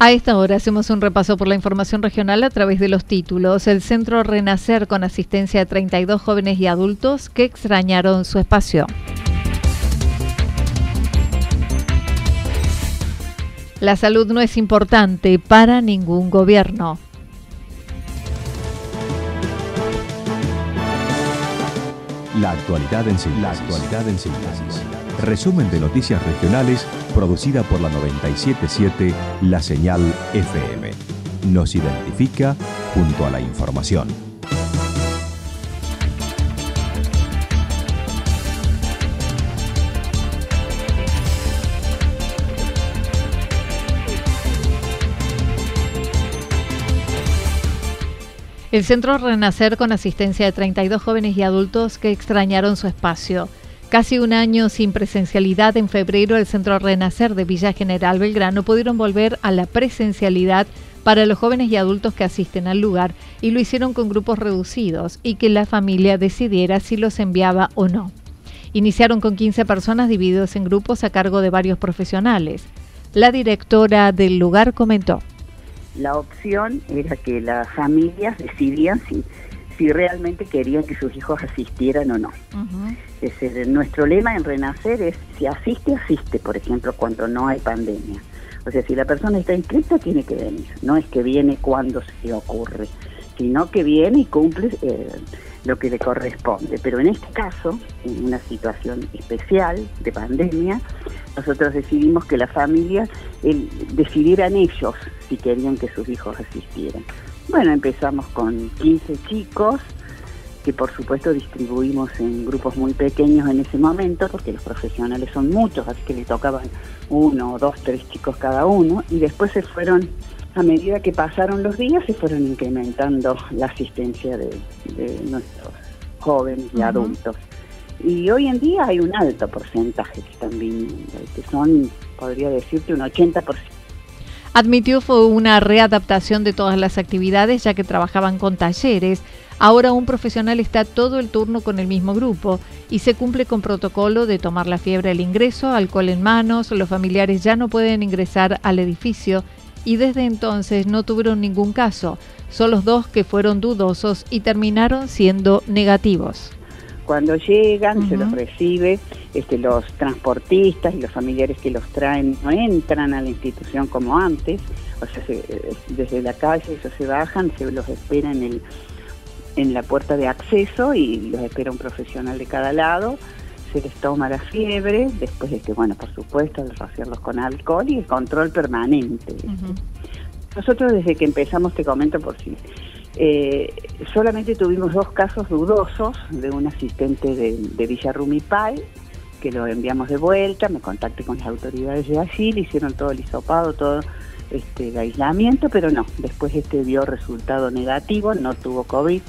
A esta hora hacemos un repaso por la información regional a través de los títulos. El Centro Renacer con asistencia de 32 jóvenes y adultos que extrañaron su espacio. La salud no es importante para ningún gobierno. La actualidad en síntesis. La actualidad en síntesis. Resumen de noticias regionales producida por la 977 La Señal FM. Nos identifica junto a la información. El Centro Renacer con asistencia de 32 jóvenes y adultos que extrañaron su espacio. Casi un año sin presencialidad, en febrero el Centro Renacer de Villa General Belgrano pudieron volver a la presencialidad para los jóvenes y adultos que asisten al lugar y lo hicieron con grupos reducidos y que la familia decidiera si los enviaba o no. Iniciaron con 15 personas divididos en grupos a cargo de varios profesionales. La directora del lugar comentó la opción era que las familias decidían si, si realmente querían que sus hijos asistieran o no. nuestro lema en Renacer es, si asiste, asiste, por ejemplo, cuando no hay pandemia. O sea, si la persona está inscrita, tiene que venir. No es que viene cuando se ocurre, sino que viene y cumple eh, lo que le corresponde. Pero en este caso, en una situación especial de pandemia, nosotros decidimos que las familias decidieran ellos si querían que sus hijos asistieran. Bueno, empezamos con 15 chicos, que por supuesto distribuimos en grupos muy pequeños en ese momento, porque los profesionales son muchos, así que le tocaban uno, dos, tres chicos cada uno, y después se fueron, a medida que pasaron los días, se fueron incrementando la asistencia de, nuestros jóvenes y adultos. Y hoy en día hay un alto porcentaje que están viniendo, que son, podría decirte, un 80%. Admitió fue una readaptación de todas las actividades ya que trabajaban con talleres. Ahora un profesional está todo el turno con el mismo grupo y se cumple con protocolo de tomar la fiebre al ingreso, alcohol en manos, los familiares ya no pueden ingresar al edificio y desde entonces no tuvieron ningún caso, son los dos que fueron dudosos y terminaron siendo negativos. Cuando llegan, se los recibe, este, los transportistas y los familiares que los traen no entran a la institución como antes, o sea, eh, desde la calle ellos se bajan, se los espera en, el, en la puerta de acceso y los espera un profesional de cada lado, se les toma la fiebre, después de que, bueno, por supuesto, de rociarlos con alcohol y el control permanente. Nosotros desde que empezamos, te comento por si eh, solamente tuvimos dos casos dudosos de un asistente de, de Villa Rumipal, que lo enviamos de vuelta, me contacté con las autoridades de allí, le hicieron todo el hisopado, todo este, el aislamiento, pero no, después este dio resultado negativo, no tuvo COVID.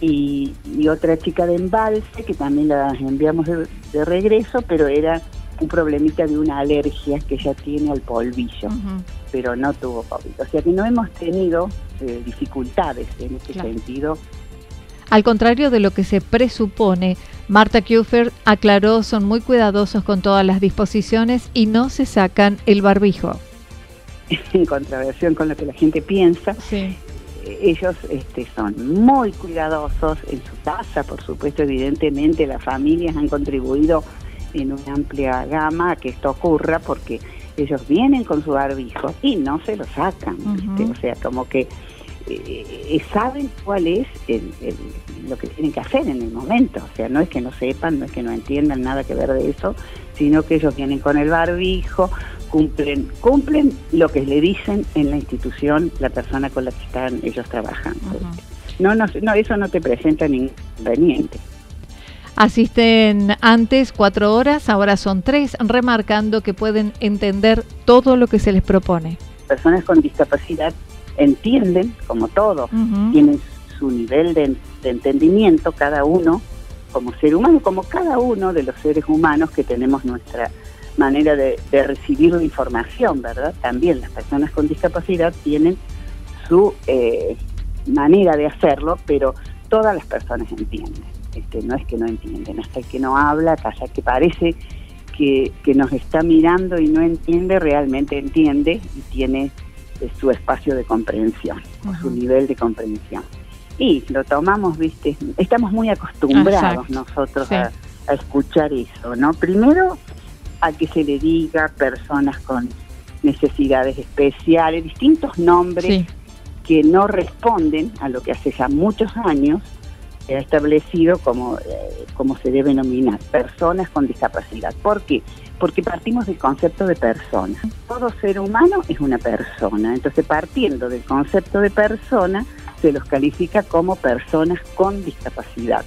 Y, otra chica de embalse, que también la enviamos de regreso, pero era un problemita de una alergia que ella tiene al polvillo, pero no tuvo COVID. O sea que no hemos tenido eh, dificultades en este sentido Al contrario de lo que se presupone, Marta Kufer aclaró son muy cuidadosos con todas las disposiciones y no se sacan el barbijo. En contraversión con lo que la gente piensa, ellos este, son muy cuidadosos en su casa, por supuesto, evidentemente las familias han contribuido en una amplia gama a que esto ocurra porque ellos vienen con su barbijo y no se lo sacan, o sea, como que eh, saben cuál es lo que tienen que hacer en el momento, o sea, no es que no sepan, no es que no entiendan nada que ver de eso, sino que ellos vienen con el barbijo, cumplen, cumplen lo que le dicen en la institución la persona con la que están ellos trabajando. no, no, no, eso no te presenta ningún inconveniente. Asisten antes cuatro horas, ahora son tres, remarcando que pueden entender todo lo que se les propone. Personas con discapacidad entienden, como todos, tienen su nivel de entendimiento, cada uno como ser humano, como cada uno de los seres humanos que tenemos nuestra manera de, recibir la información, ¿verdad? También las personas con discapacidad tienen su eh, manera de hacerlo, pero todas las personas entienden. Este, no es que no entienden, hasta el que no habla, hasta que parece que, nos está mirando y no entiende, realmente entiende y tiene eh, su espacio de comprensión, su nivel de comprensión. Y lo tomamos, viste, estamos muy acostumbrados nosotros a, a escuchar eso, ¿no? Primero, a que se le diga personas con necesidades especiales, distintos nombres que no responden a lo que hace ya muchos años ha establecido como, eh, como se debe nominar, personas con discapacidad. ¿Por qué? Porque partimos del concepto de persona. Todo ser humano es una persona. Entonces, partiendo del concepto de persona, se los califica como personas con discapacidad.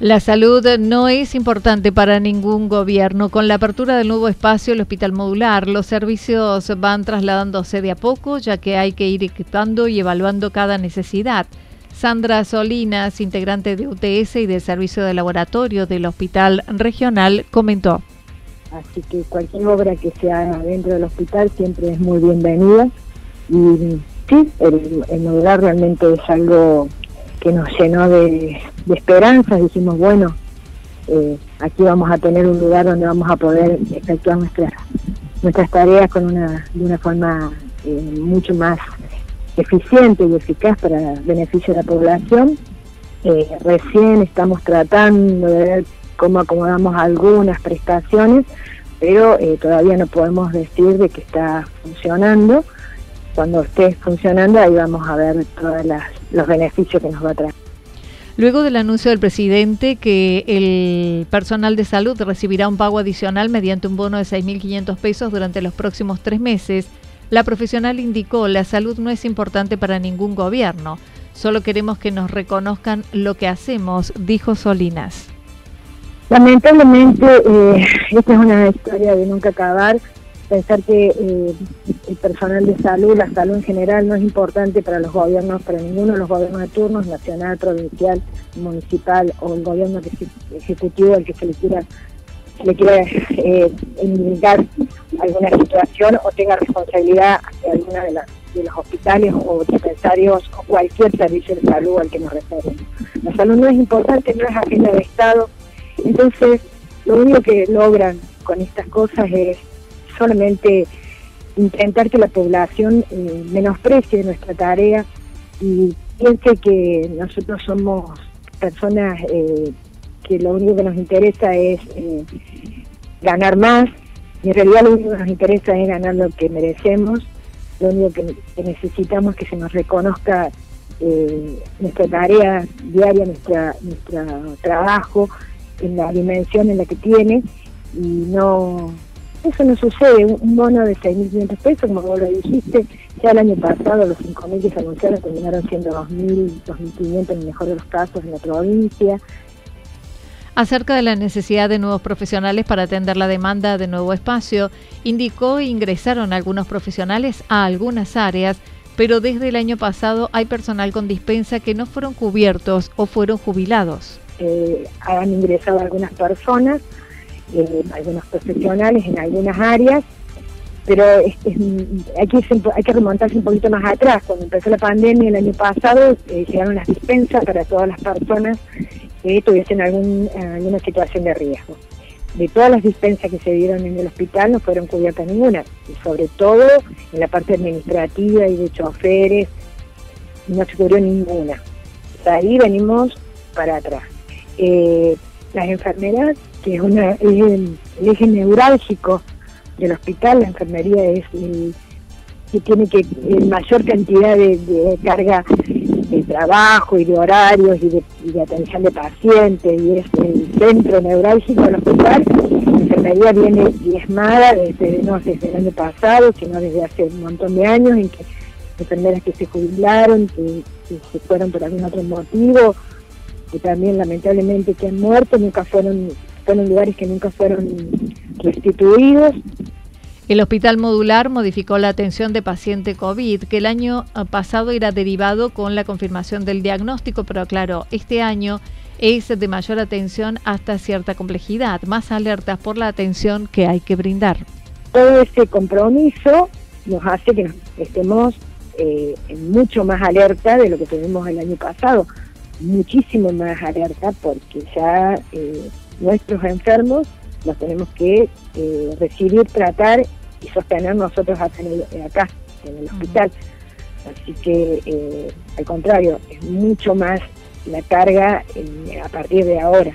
La salud no es importante para ningún gobierno. Con la apertura del nuevo espacio, el hospital modular, los servicios van trasladándose de a poco, ya que hay que ir equipando y evaluando cada necesidad. Sandra Solinas, integrante de UTS y del servicio de laboratorio del hospital regional, comentó. Así que cualquier obra que se haga dentro del hospital siempre es muy bienvenida. Y sí, el, el modular realmente es algo que nos llenó de, esperanzas. Dijimos, bueno, eh, aquí vamos a tener un lugar donde vamos a poder efectuar nuestras nuestras tareas con una, de una forma eh, mucho más eficiente y eficaz para beneficio de la población. Eh, recién estamos tratando de ver cómo acomodamos algunas prestaciones, pero todavía no podemos decir de que está funcionando. Cuando esté funcionando ahí vamos a ver todas las los beneficios que nos va a traer. Luego del anuncio del presidente que el personal de salud recibirá un pago adicional mediante un bono de 6.500 pesos durante los próximos tres meses, la profesional indicó, la salud no es importante para ningún gobierno, solo queremos que nos reconozcan lo que hacemos, dijo Solinas. Lamentablemente, eh, esta es una historia de nunca acabar pensar que eh, el personal de salud, la salud en general, no es importante para los gobiernos, para ninguno de los gobiernos de turnos, nacional, provincial, municipal o el gobierno ejecutivo al que se le quiera, se le quiera eh, alguna situación o tenga responsabilidad de alguna de, las, de los hospitales o dispensarios o cualquier servicio de salud al que nos referimos. La salud no es importante, no es agenda de Estado, entonces lo único que logran con estas cosas es solamente intentar que la población eh, menosprecie nuestra tarea y piense que nosotros somos personas eh, que lo único que nos interesa es eh, ganar más y en realidad lo único que nos interesa es ganar lo que merecemos, lo único que, necesitamos es que se nos reconozca nuestra tarea diaria, nuestra, nuestro trabajo en la dimensión en la que tiene y no eso no sucede, un bono de 6.500 pesos, como vos lo dijiste, ya el año pasado los 5.000 que se anunciaron terminaron siendo 2.000, 2.500 en el mejor de los casos en la provincia. Acerca de la necesidad de nuevos profesionales para atender la demanda de nuevo espacio, indicó que ingresaron algunos profesionales a algunas áreas, pero desde el año pasado hay personal con dispensa que no fueron cubiertos o fueron jubilados. Eh, han ingresado algunas personas, eh, algunos profesionales en algunas áreas, pero hay, que, hay que remontarse un poquito más atrás. Cuando empezó la pandemia el año pasado, eh, llegaron las dispensas para todas las personas que tuviesen algún, alguna situación de riesgo. De todas las dispensas que se dieron en el hospital no fueron cubiertas ninguna, y sobre todo en la parte administrativa y de choferes, no se cubrió ninguna. ahí venimos para atrás. Eh, las enfermeras, que es, una, el, eje neurálgico del hospital, la enfermería es el que tiene que mayor cantidad de, carga de trabajo y de horarios y de, atención de pacientes y es el centro neurálgico del hospital. La enfermería viene diezmada desde, no desde el año pasado, sino desde hace un montón de años en que enfermeras que se jubilaron, que, que se fueron por algún otro motivo, que también lamentablemente que han muerto, nunca fueron, fueron lugares que nunca fueron restituidos. El hospital modular modificó la atención de paciente COVID, que el año pasado era derivado con la confirmación del diagnóstico, pero claro, este año es de mayor atención hasta cierta complejidad, más alertas por la atención que hay que brindar. Todo ese compromiso nos hace que estemos eh, mucho más alerta de lo que tuvimos el año pasado muchísimo más alerta porque ya eh, nuestros enfermos los tenemos que eh, recibir, tratar y sostener nosotros acá en el, acá, en el hospital. Así que, eh, al contrario, es mucho más la carga a partir de ahora.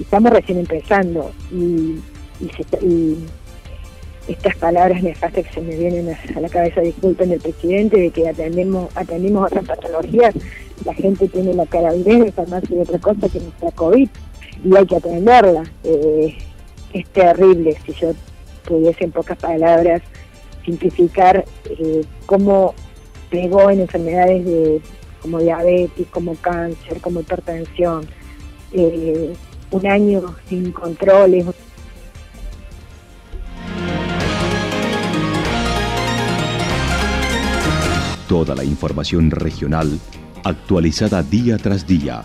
Estamos recién empezando y, y, estas palabras nefastas que se me vienen a, la cabeza, disculpen del presidente, de que atendemos, atendimos otras patologías, la gente tiene la cara bien, farmacia y otra cosa que no sea COVID y hay que atenderla. Eh, es terrible si yo pudiese en pocas palabras simplificar eh, cómo pegó en enfermedades de, como diabetes, como cáncer, como hipertensión, eh, un año sin controles. Toda la información regional actualizada día tras día.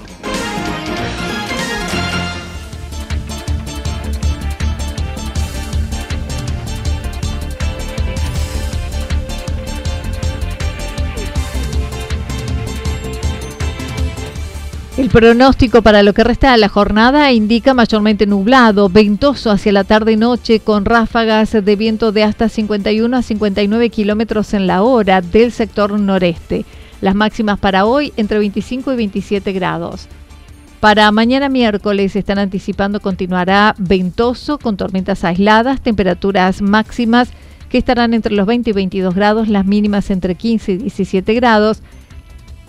El pronóstico para lo que resta de la jornada indica mayormente nublado, ventoso hacia la tarde-noche con ráfagas de viento de hasta 51 a 59 kilómetros en la hora del sector noreste. Las máximas para hoy entre 25 y 27 grados. Para mañana miércoles están anticipando continuará ventoso con tormentas aisladas, temperaturas máximas que estarán entre los 20 y 22 grados, las mínimas entre 15 y 17 grados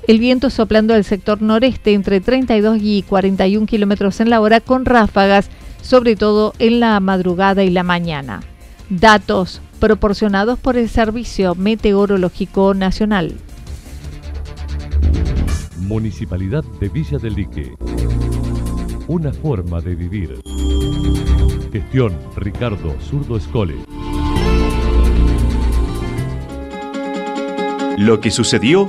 el viento soplando del sector noreste entre 32 y 41 kilómetros en la hora con ráfagas, sobre todo en la madrugada y la mañana. Datos proporcionados por el Servicio Meteorológico Nacional. Municipalidad de Villa del Lique. Una forma de vivir. Gestión Ricardo Zurdo Escole. Lo que sucedió